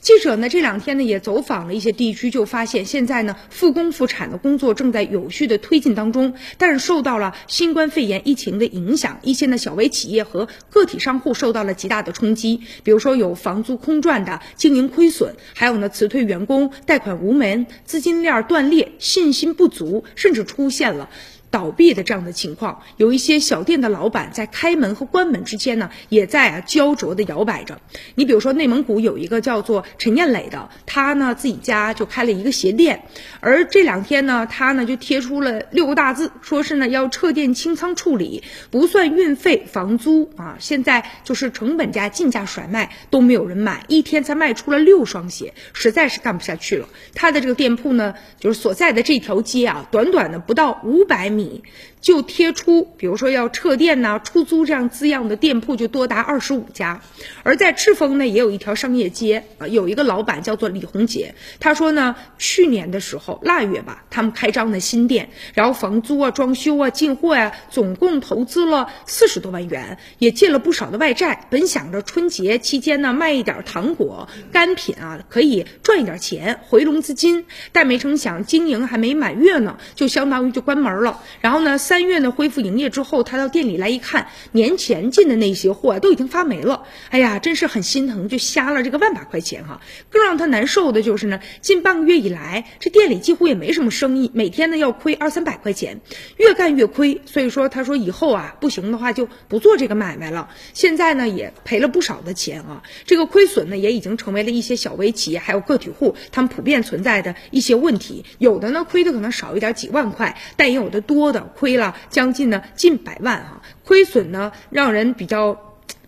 记者呢这两天呢也走访了一些地区，就发现现在呢复工复产的工作正在有序的推进当中，但是受到了新冠肺炎疫情的影响，一些呢小微企业和个体商户受到了极大的冲击，比如说有房租空转的、经营亏损，还有呢辞退员工、贷款无门、资金链断裂、信心不足，甚至出现了。倒闭的这样的情况，有一些小店的老板在开门和关门之间呢，也在啊焦灼的摇摆着。你比如说，内蒙古有一个叫做陈艳磊的，他呢自己家就开了一个鞋店，而这两天呢，他呢就贴出了六个大字，说是呢要撤店清仓处理，不算运费、房租啊，现在就是成本价进价甩卖都没有人买，一天才卖出了六双鞋，实在是干不下去了。他的这个店铺呢，就是所在的这条街啊，短短的不到五百米。你就贴出，比如说要撤店呐、出租这样字样的店铺就多达二十五家，而在赤峰呢也有一条商业街啊，有一个老板叫做李红杰，他说呢，去年的时候腊月吧，他们开张的新店，然后房租啊、装修啊、进货呀，总共投资了四十多万元，也借了不少的外债，本想着春节期间呢卖一点糖果、干品啊，可以赚一点钱回笼资金，但没成想经营还没满月呢，就相当于就关门了。然后呢，三月呢恢复营业之后，他到店里来一看，年前进的那些货啊都已经发霉了。哎呀，真是很心疼，就瞎了这个万把块钱哈。更让他难受的就是呢，近半个月以来，这店里几乎也没什么生意，每天呢要亏二三百块钱，越干越亏。所以说，他说以后啊，不行的话就不做这个买卖了。现在呢也赔了不少的钱啊，这个亏损呢也已经成为了一些小微企业还有个体户他们普遍存在的一些问题。有的呢亏的可能少一点几万块，但也有的多。多的亏了将近呢近百万啊，亏损呢让人比较。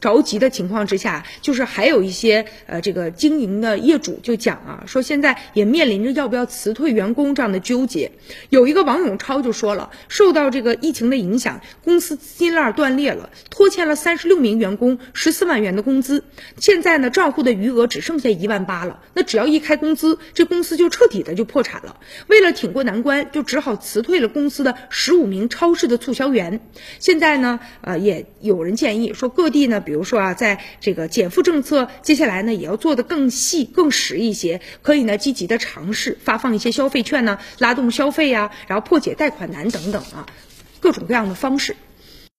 着急的情况之下，就是还有一些呃，这个经营的业主就讲啊，说现在也面临着要不要辞退员工这样的纠结。有一个王永超就说了，受到这个疫情的影响，公司资金链断裂了，拖欠了三十六名员工十四万元的工资，现在呢账户的余额只剩下一万八了。那只要一开工资，这公司就彻底的就破产了。为了挺过难关，就只好辞退了公司的十五名超市的促销员。现在呢，呃，也有人建议说各地呢，比比如说啊，在这个减负政策，接下来呢也要做得更细、更实一些，可以呢积极的尝试发放一些消费券呢，拉动消费呀，然后破解贷款难等等啊，各种各样的方式。